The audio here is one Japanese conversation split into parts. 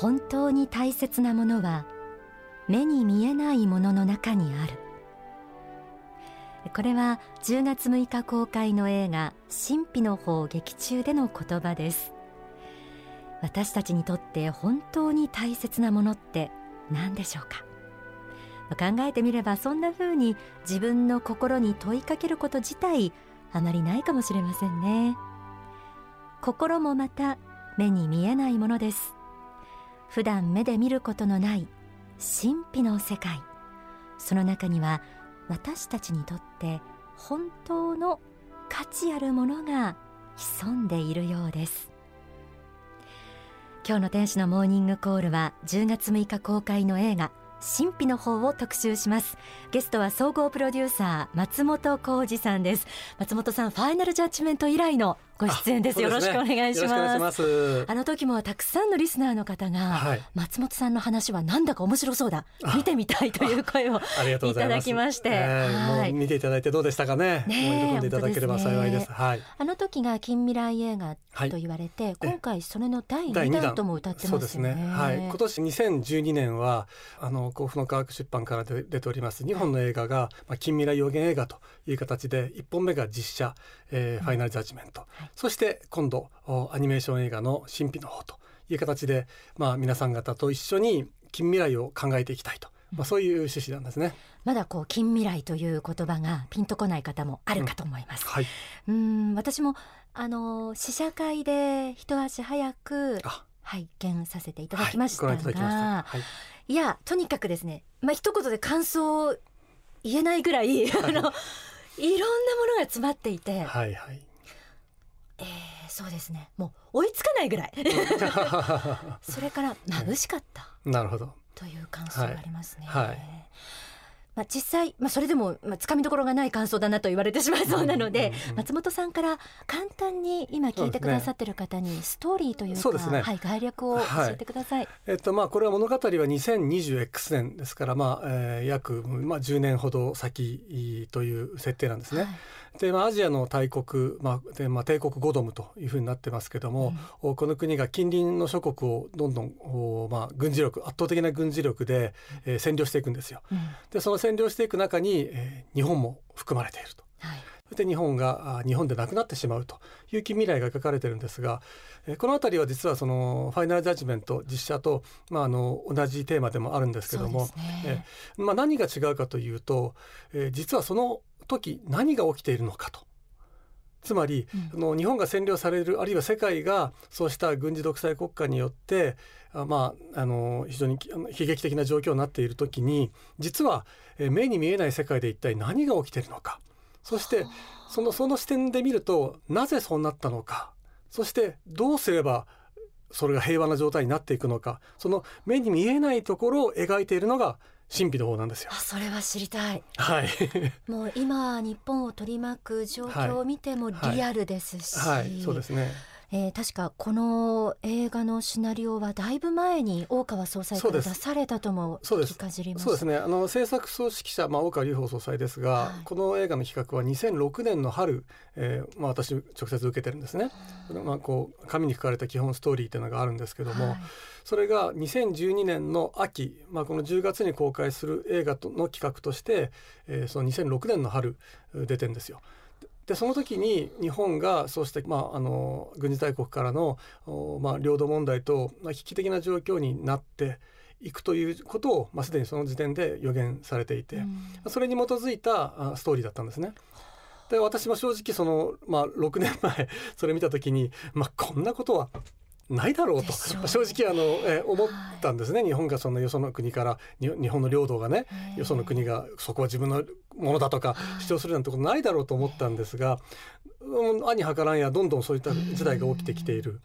本当に大切なものは目に見えないものの中にある。これは10月6日公開の映画神秘の法劇中での言葉です。私たちにとって本当に大切なものって何でしょうか？考えてみればそんな風に自分の心に問いかけること自体あまりないかもしれませんね。心もまた目に見えないものです。普段目で見ることのない神秘の世界。その中には私たちにとって本当の価値あるものが潜んでいるようです。今日の天使のモーニングコールは10月6日公開の映画神秘の方を特集します。ゲストは総合プロデューサー松本浩二さんです。松本さんファイナルジャッジメント以来のご出演です、ね、よろしくお願いします。あの時もたくさんのリスナーの方が、はい、松本さんの話はなんだか面白そうだ。見てみたいという声をいただきまして、えー、はい、見ていただいてどうでしたかね？ね喜んでいただければ幸いです、ね、はい、あの時が近未来映画と言われて、はい、今回それの第2弾とも歌ってますよね、ね、はい、今年2012年はあの甲府の科学出版から出ております2本の映画が、まあ、近未来予言映画という形で1本目が実写、えー、ファイナルジャッジメント、はい、そして今度アニメーション映画の神秘の方という形で、まあ、皆さん方と一緒に近未来を考えていきたいと。まあ、そういう趣旨なんですね。まだこう近未来という言葉がピンとこない方もあるかと思います。うん、はい、うん私もあの試写会で一足早く拝見させていただきましたが、はい、いやとにかくですね、まあ一言で感想言えないぐらい、はい、あの いろんなものが詰まっていて、はいはい、えー、そうですね。もう追いつかないぐらい。それから眩しかった、なるほど。という感想がありますね。はい、はい。まあ、実際、まあ、それでも、まあ、つかみどころがない感想だなと言われてしまいそうなので、うんうん、松本さんから簡単に今聞いてくださってる方にストーリーというか、ね、はい、概略を教えてください。はい、えっとまあ、これは物語は 2020X 年ですから、まあえー、約、まあ、10年ほど先という設定なんですね。はいで、まあ、アジアの大国、まあでまあ、帝国ゴドムというふうになってますけども、うん、この国が近隣の諸国をどんどんまあ、軍事力圧倒的な軍事力で、えー、占領していくんですよ。うん、でその占領していく中に、えー、日本も含まれていると。はい。そして日本が日本でなくなってしまうという近未来が書かれてるんですが、えこの辺りは実はそのファイナルジャッジメント実写と、まあ、あの同じテーマでもあるんですけども、ね、えまあ、何が違うかというと、え実はその時何が起きているのかと。つまり、うん、の日本が占領されるあるいは世界がそうした軍事独裁国家によってあ、まあ、あの非常に悲劇的な状況になっている時に実は、え目に見えない世界で一体何が起きているのか。そしてそのその視点で見るとなぜそうなったのか。そしてどうすればそれが平和な状態になっていくのかその目に見えないところを描いているのが神秘の方なんですよ。それは知りたい。はい。もう今日本を取り巻く状況を見てもリアルですし、はい、はい、そうですね。えー、確かこの映画のシナリオはだいぶ前に大川総裁から出されたとも聞かじりまそうですね。あの制作総指揮者、まあ、大川隆法総裁ですが、はい、この映画の企画は2006年の春、えーまあ、私直接受けてるんですね、まあ、こう紙に書かれた基本ストーリーというのがあるんですけども、はい、それが2012年の秋、まあ、この10月に公開する映画の企画として、えー、その2006年の春出てんですよ。でその時に日本がそうした、まあ、あの軍事大国からの、まあ、領土問題と、まあ、危機的な状況になっていくということを、まあ、すでにその時点で予言されていて、うん、それに基づいたストーリーだったんですね。で私も正直その、まあ、6年前それ見た時に、まあ、こんなことはないだろうと正直あの、え思ったんですね、はい、日本がそのよその国から日本の領土がねよその国がそこは自分のものだとか主張するなんてことないだろうと思ったんですが、うん、兄はからんやどんどんそういった事態が起きてきている。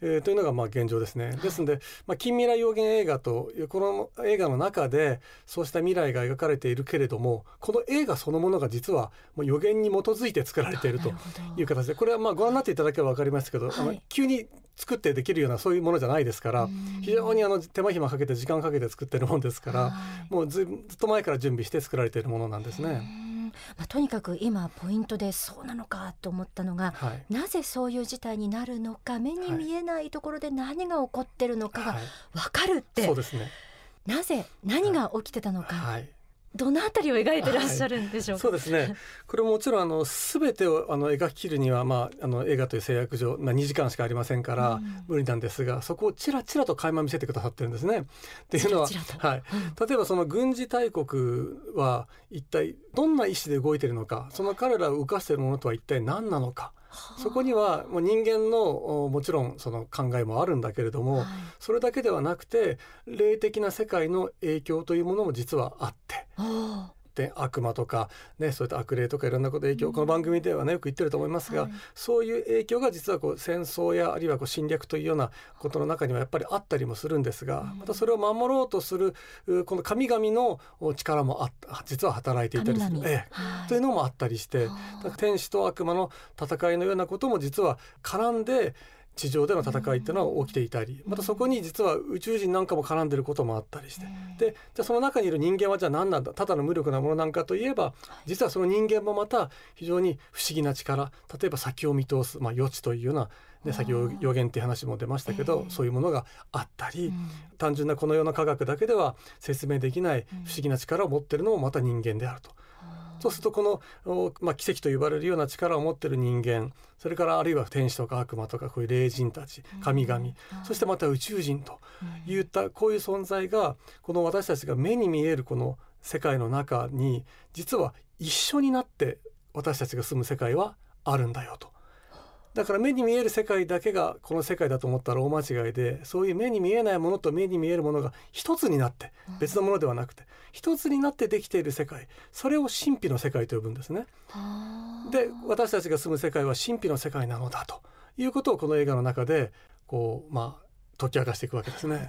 えー、というのがまあ現状ですね。ですので、まあ、近未来予言映画というこの映画の中でそうした未来が描かれているけれどもこの映画そのものが実はもう予言に基づいて作られているとい。う形でこれはまあご覧になっていただければ分かりますけど、はい、あの急に作ってできるようなそういうものじゃないですから非常にあの手間暇かけて時間かけて作ってるもんですから、もうずっと前から準備して作られているものなんですね。まあ、とにかく今ポイントでそうなのかと思ったのが、はい、なぜそういう事態になるのか目に見えないところで何が起こってるのかが分かるって、はい、そうですね。なぜ何が起きてたのか、はいどのあたりを描いてらっしゃるんでしょうか、はい、そうですね。これももちろんあの全てをあの描き切るには、まあ、あの映画という制約上、まあ、2時間しかありませんから無理なんですが、うん、そこをちらちらと垣間見せてくださってるんですね。っていうのははい、例えばその軍事大国は一体どんな意思で動いているのかその彼らを動かしているものとは一体何なのか。そこにはもう人間のもちろんその考えもあるんだけれども、はい、それだけではなくて霊的な世界の影響というものも実はあって。って悪魔とか、ね、そういった悪霊とかいろんなこと影響、うん、この番組ではねよく言ってると思いますが、はい、そういう影響が実はこう戦争やあるいはこう侵略というようなことの中にはやっぱりあったりもするんですが、うん、またそれを守ろうとするこの神々の力もあ実は働いていたりする、ええ。はい、というのもあったりして天使と悪魔の戦いのようなことも実は絡んで地上での戦いっていうのは起きていたりまたそこに実は宇宙人なんかも絡んでることもあったりして。でじゃあその中にいる人間はじゃあ何なんだ？ただの無力なものなんかといえば実はその人間もまた非常に不思議な力例えば先を見通す、まあ、予知というようなで先ほど予言っていう話も出ましたけど、そういうものがあったり、単純なこの世の科学だけでは説明できない不思議な力を持ってるのもまた人間であると。そうするとこの、まあ、奇跡と呼ばれるような力を持ってる人間それからあるいは天使とか悪魔とかこういう霊人たち神々、うん、そしてまた宇宙人といったこういう存在がこの私たちが目に見えるこの世界の中に実は一緒になって私たちが住む世界はあるんだよと。だから目に見える世界だけがこの世界だと思ったら大間違いでそういう目に見えないものと目に見えるものが一つになって別のものではなくて一つになってできている世界それを神秘の世界と呼ぶんですね。で私たちが住む世界は神秘の世界なのだということをこの映画の中でこうまあ解き明かしていくわけですね。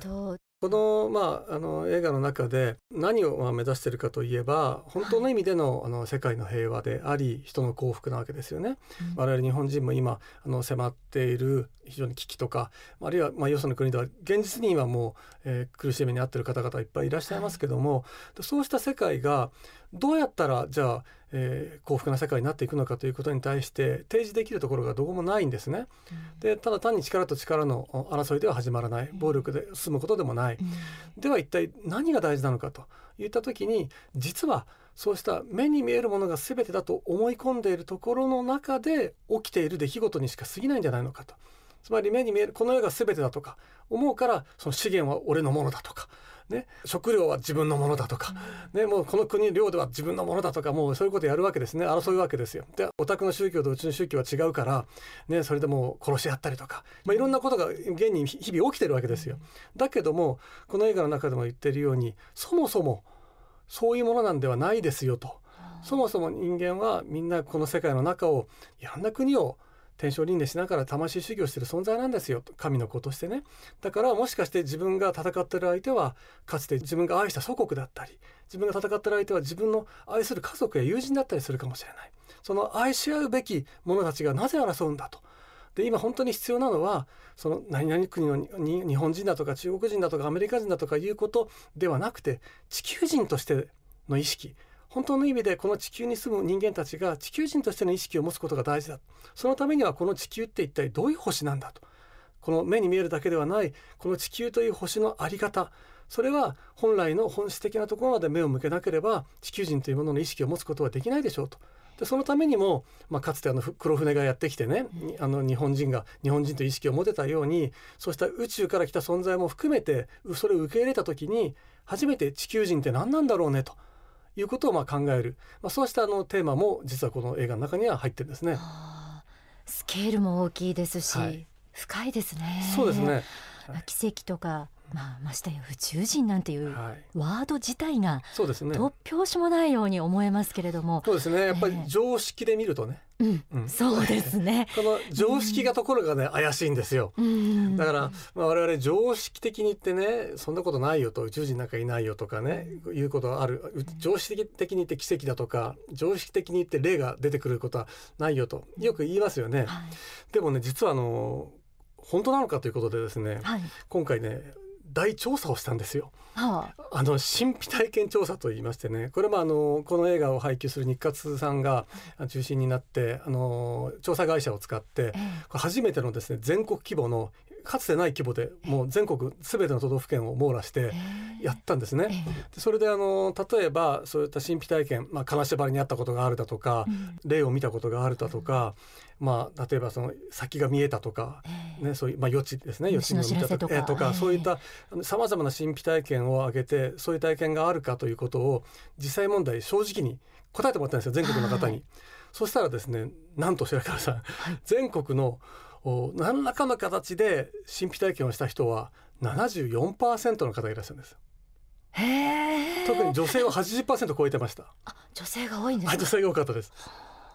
この,、まあ、あの映画の中で何をまあ目指しているかといえば本当の意味での,、あの世界の平和であり人の幸福なわけですよね。うん、我々日本人も今あの迫っている非常に危機とかあるいはまあよその国では現実にはもう、えー、苦しい目に遭っている方々いっぱいいらっしゃいますけども、はい、そうした世界がどうやったらじゃあえー、幸福な世界になっていくのかということに対して提示できるところがどこもないんですね。うん、でただ単に力と力の争いでは始まらない。暴力で進むことでもない、うん、では一体何が大事なのかといった時に実はそうした目に見えるものが全てだと思い込んでいるところの中で起きている出来事にしか過ぎないんじゃないのかと。つまり目に見えるこの世が全てだとか思うからその資源は俺のものだとかね、食料は自分のものだとか、ね、もうこの国領土は自分のものだとかもうそういうことやるわけですね争うわけですよ。でお宅の宗教とうちの宗教は違うから、ね、それでもう殺し合ったりとか、まあ、いろんなことが現に日々起きてるわけですよ。だけどもこの映画の中でも言ってるようにそもそもそういうものなんではないですよと。そもそも人間はみんなこの世界の中をいろんな国を天正輪廻しながら魂修行してる存在なんですよ。神の子としてね。だからもしかして自分が戦ってる相手はかつて自分が愛した祖国だったり自分が戦ってる相手は自分の愛する家族や友人だったりするかもしれない。その愛し合うべき者たちがなぜ争うんだと。で今本当に必要なのはその何々国のに日本人だとか中国人だとかアメリカ人だとかいうことではなくて地球人としての意識。本当の意味でこの地球に住む人間たちが地球人としての意識を持つことが大事だそのためにはこの地球って一体どういう星なんだとこの目に見えるだけではないこの地球という星の在り方それは本来の本質的なところまで目を向けなければ地球人というものの意識を持つことはできないでしょうと。でそのためにも、まあ、かつてあの黒船がやってきてね、あの日本人が日本人という意識を持てたようにそうした宇宙から来た存在も含めてそれを受け入れた時に初めて地球人って何なんだろうねと。いうことをまあ考える、まあ、そうしたあのテーマも実はこの映画の中には入ってるんですね。スケールも大きいですし、はい、深いですね。そうですね。奇跡とかまあ、ましてや宇宙人なんていうワード自体が突拍子もないように思えますけれども。そうですね。やっぱり常識で見るとね、うん、うん、そうですね。この常識がところがね、うん、怪しいんですよ、うん、だから、まあ、我々常識的に言ってねそんなことないよと宇宙人なんかいないよとかねいうことある。常識的に言って奇跡だとか常識的に言って例が出てくることはないよとよく言いますよね、はい、でもね実はあの本当なのかということでですね、はい、今回ね大調査をしたんですよ。はあ、あの神秘体験調査といいましてね。これもあのこの映画を配給する日活さんが中心になってあの調査会社を使って初めてのですね全国規模のかつてない規模でもう全国すべての都道府県を網羅してやったんですね。でそれであの例えばそういった神秘体験、まあ、金縛りにあったことがあるだとか、うん、霊を見たことがあるだとか、まあ、例えばその先が見えたとか、ね、そういう、まあ、予知ですね予知の見たとか,、えー、とかそういったさまざまな神秘体験を挙げてそういう体験があるかということを実際問題正直に答えてもらったんですよ全国の方に。はい、そしたらですねなんと白川さん、はい、全国の何らかの形で神秘体験をした人は74%の方がいらっしゃるんです。へ特に女性は80%超えてました。あ女性が多いんですか女性が多かったです。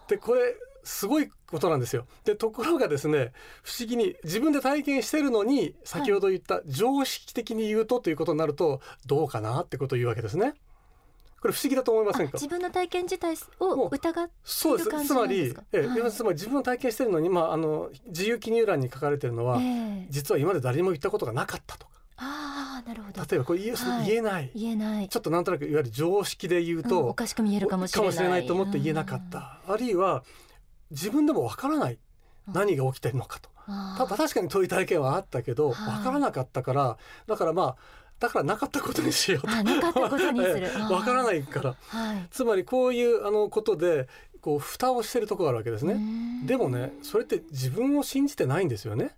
でこれすごいことなんですよ。でところがですね不思議に自分で体験してるのに先ほど言った常識的に言うとということになるとどうかなってことを言うわけですねこれ不思議だと思いませんか？自分の体験自体を疑ってそうです。つまり、ええ、はい、つまり自分の体験してるのに、まあ、あの自由記入欄に書かれてるのは、えー、実は今まで誰にも言ったことがなかったとか。あなるほど。例えばこれ言え,、はい、言えない。言えない。ちょっとなんとなくいわゆる常識で言うと、うん、おかしく見えるかもしれない。ないと思って言えなかった、あるいは自分でもわからない。何が起きてるのかと。た確かにそういう体験はあったけどわからなかったから。だからまあだからなかったことにしようと。なかったことにする。わからないから、はい、つまりこういうあのことでこう蓋をしてるところがあるわけですね。でもねそれって自分を信じてないんですよね。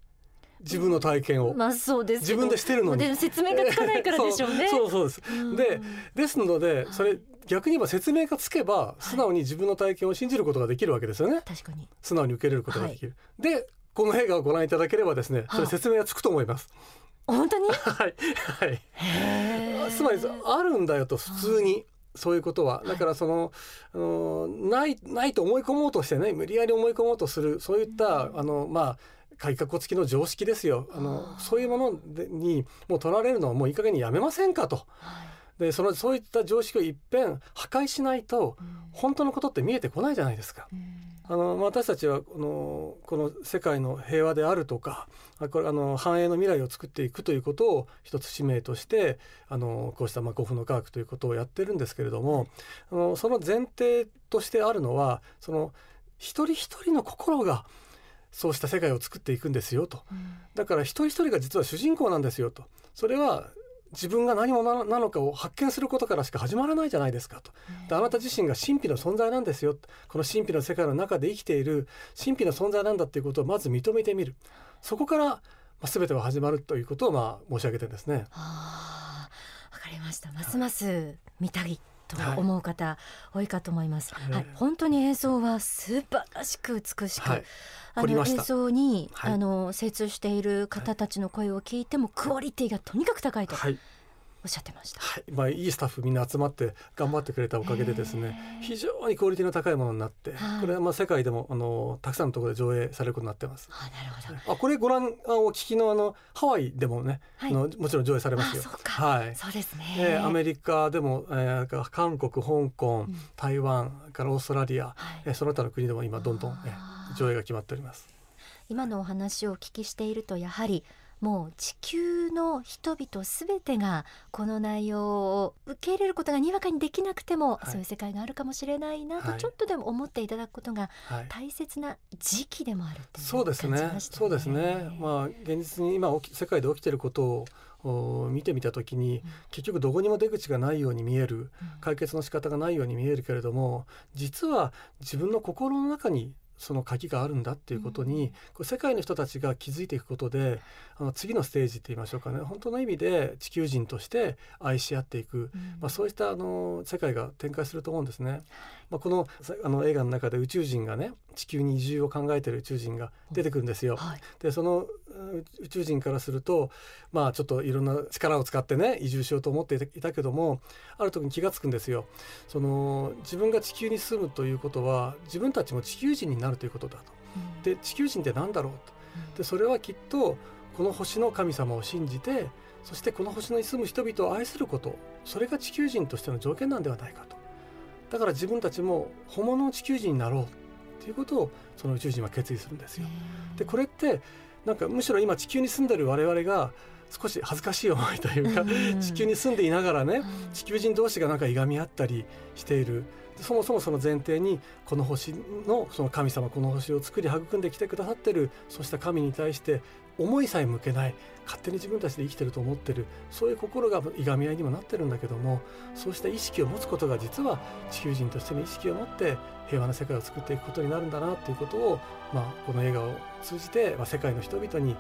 自分の体験を、まあそうです自分でしてるのに。説明がつかないからでしょうね。そうそうです、でですのでそれ逆に言えば説明がつけば素直に自分の体験を信じることができるわけですよね。確かに。素直に受け入れることができる、はい、でこの映画をご覧いただければですねそれ説明がつくと思います、本当に？はいはい。つまりあるんだよと普通に。そういうことは。だからその、あのないないと思い込もうとしてね無理やり思い込もうとするそういった、あのまあ改革付きの常識ですよ。あのそういうものにもう取られるのはもういい加減にやめませんかと。でそのそういった常識をいっぺん破壊しないと、本当のことって見えてこないじゃないですか。あの私たちはこのこの世界の平和であるとかこれあの繁栄の未来を作っていくということを一つ使命としてあのこうしたまあの科学ということをやってるんですけれどもあのその前提としてあるのはその一人一人の心がそうした世界を作っていくんですよと、だから一人一人が実は主人公なんですよと。それは自分が何者なのかを発見することからしか始まらないじゃないですかと。であなた自身が神秘の存在なんですよ。この神秘の世界の中で生きている神秘の存在なんだっていうことをまず認めてみる。そこから、まあ、全ては始まるということをまあ申し上げてですね。わかりました。ますます見たい。と思う方多いかと思います、はい、はい、本当に映像は素晴らしく美しく、はい。あの映像に、はい、あの精通している方たちの声を聞いても、クオリティがとにかく高いと。はいおっしゃってました、はい。まあ、いいスタッフみんな集まって頑張ってくれたおかげでですね非常にクオリティの高いものになって、これはまあ世界でもあのたくさんのところで上映されることになってます。あなるほど。あこれご覧あお聞きのあのハワイでもね、はい、あのもちろん上映されますよ。はい、そうですね、えー、アメリカでも、えー、韓国香港、うん、台湾からオーストラリア、はい、えー、その他の国でも今どんどん、えー、上映が決まっております。今のお話をお聞きしているとやはりもう地球の人々すべてがこの内容を受け入れることがにわかにできなくても、はい、そういう世界があるかもしれないなとちょっとでも思っていただくことが大切な時期でもあるっていう、そうですね。そうですね。まあ現実に今世界で起きていることを見てみた時に、結局どこにも出口がないように見える。解決の仕方がないように見えるけれども実は自分の心の中にその鍵があるんだっていうことに、こう世界の人たちが気づいていくことであの次のステージって言いましょうかね。本当の意味で地球人として愛し合っていく、まあ、そういったあの世界が展開すると思うんですね。まあ、このあの映画の中で宇宙人がね地球に移住を考えてる宇宙人が出てくるんですよ。はい、でその宇宙人からするとまあちょっといろんな力を使ってね移住しようと思っていたけどもある時に気が付くんですよ。その自分が地球に住むということは自分たちも地球人になるということだと。うん、で地球人って何だろうと。でそれはきっとこの星の神様を信じてそしてこの星に住む人々を愛することそれが地球人としての条件なんではないかと。だから自分たちも本物の地球人になろうっていうことをその宇宙人は決意するんですよ。でこれってなんかむしろ今地球に住んでる我々が少し恥ずかしい思いというか、地球に住んでいながらね、地球人同士がなんかいがみ合ったりしている。そもそもその前提にこの星のその神様この星を作り育んできてくださってるそうした神に対して思いさえ向けない勝手に自分たちで生きてると思ってるそういう心がいがみ合いにもなってるんだけどもそうした意識を持つことが実は地球人としての意識を持って平和な世界を作っていくことになるんだなということを、まあ、この映画を通じて、まあ、世界の人々に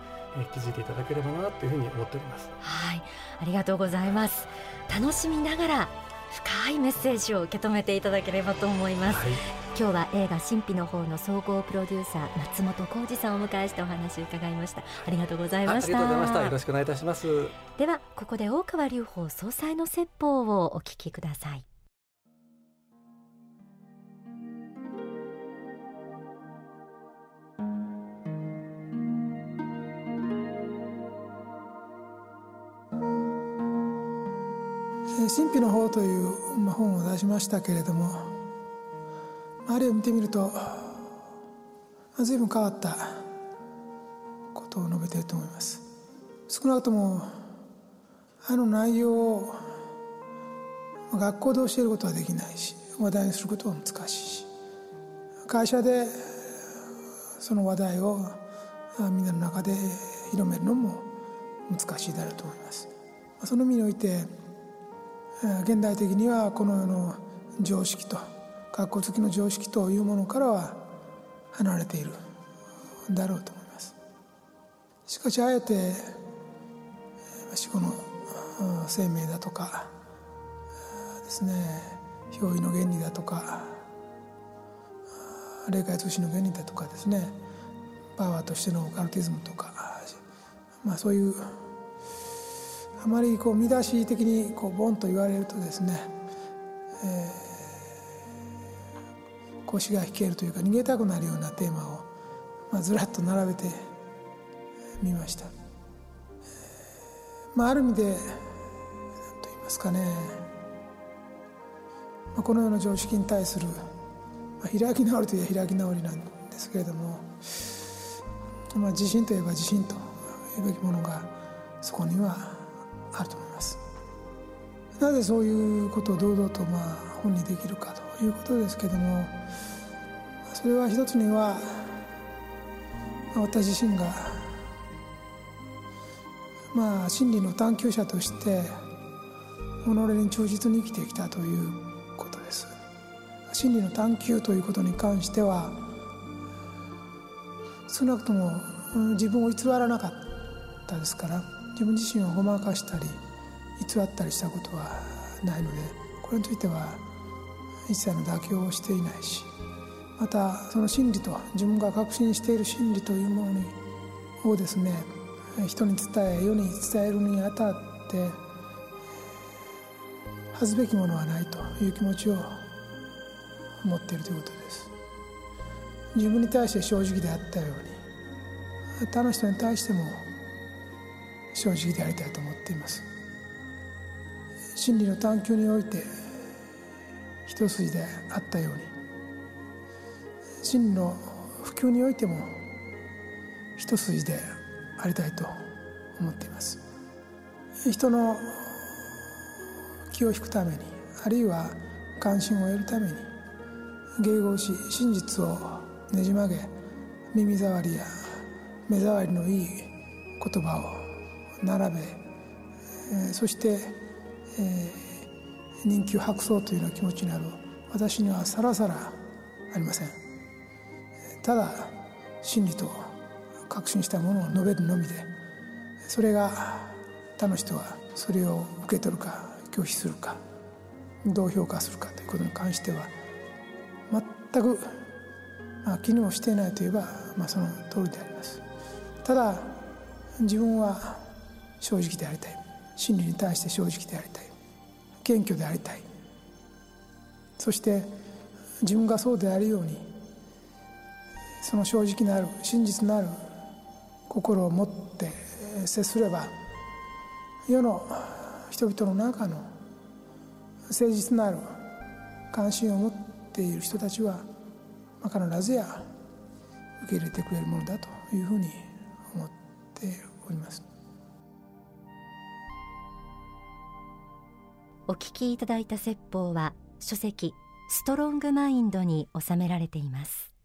気づいていただければなというふうに思っております。はいありがとうございます楽しみながら深いメッセージを受け止めていただければと思います、はい、今日は映画神秘の方の総合プロデューサー松本浩二さんをお迎えしてお話を伺いました。ありがとうございました。よろしくお願いいたします。ではここで大川隆法総裁の説法をお聞きください神秘の方という本を出しましたけれどもあれを見てみると随分変わったことを述べていると思います。少なくともあの内容を学校で教えることはできないし話題にすることは難しいし会社でその話題をみんなの中で広めるのも難しいだろうと思います。その意味において現代的にはこの世の常識と学校付きの常識というものからは離れているだろうと思います。しかしあえて死後の生命だとかですね表意の原理だとか霊界通信の原理だとかですねパワーとしてのオカルティズムとかまあそういうあまりこう見出し的にこうボンと言われるとですね、えー、腰が引けるというか逃げたくなるようなテーマを、まあ、ずらっと並べてみました、まあ、ある意味で何と言いますかね、まあ、この世の常識に対する、まあ、開き直りといえば開き直りなんですけれども、まあ、自信といえば自信というべきものがそこにはあると思います。なぜそういうことを堂々とまあ本にできるかということですけどもそれは一つには私自身がまあ真理の探求者として己に忠実に生きてきたということです。真理の探求ということに関しては少なくとも自分を偽らなかったですから自分自身をごまかしたり偽ったりしたことはないのでこれについては一切の妥協をしていないしまたその真理と自分が確信している真理というものにをですね人に伝え世に伝えるにあたって恥ずべきものはないという気持ちを持っているということです。自分に対して正直であったように他の人に対しても正直でありたいと思っています。真理の探求において一筋であったように真理の普及においても一筋でありたいと思っています。人の気を引くためにあるいは関心を得るために迎合し真実をねじ曲げ耳障りや目障りのいい言葉を並べ、え、そして、え、人気を博そうというような気持ちになる。私にはさらさらありません。ただ真理と確信したものを述べるのみでそれが他の人はそれを受け取るか拒否するかどう評価するかということに関しては全く、まあ、気にもしていないといえば、まあ、その通りであります。ただ自分は正直でありたい。真理に対して正直でありたい。謙虚でありたい。そして自分がそうであるようにその正直なる真実なる心を持って接すれば世の人々の中の誠実なる関心を持っている人たちは、必ずや受け入れてくれるものだというふうに思っております。お聞きいただいた説法は書籍ストロングマインドに収められています。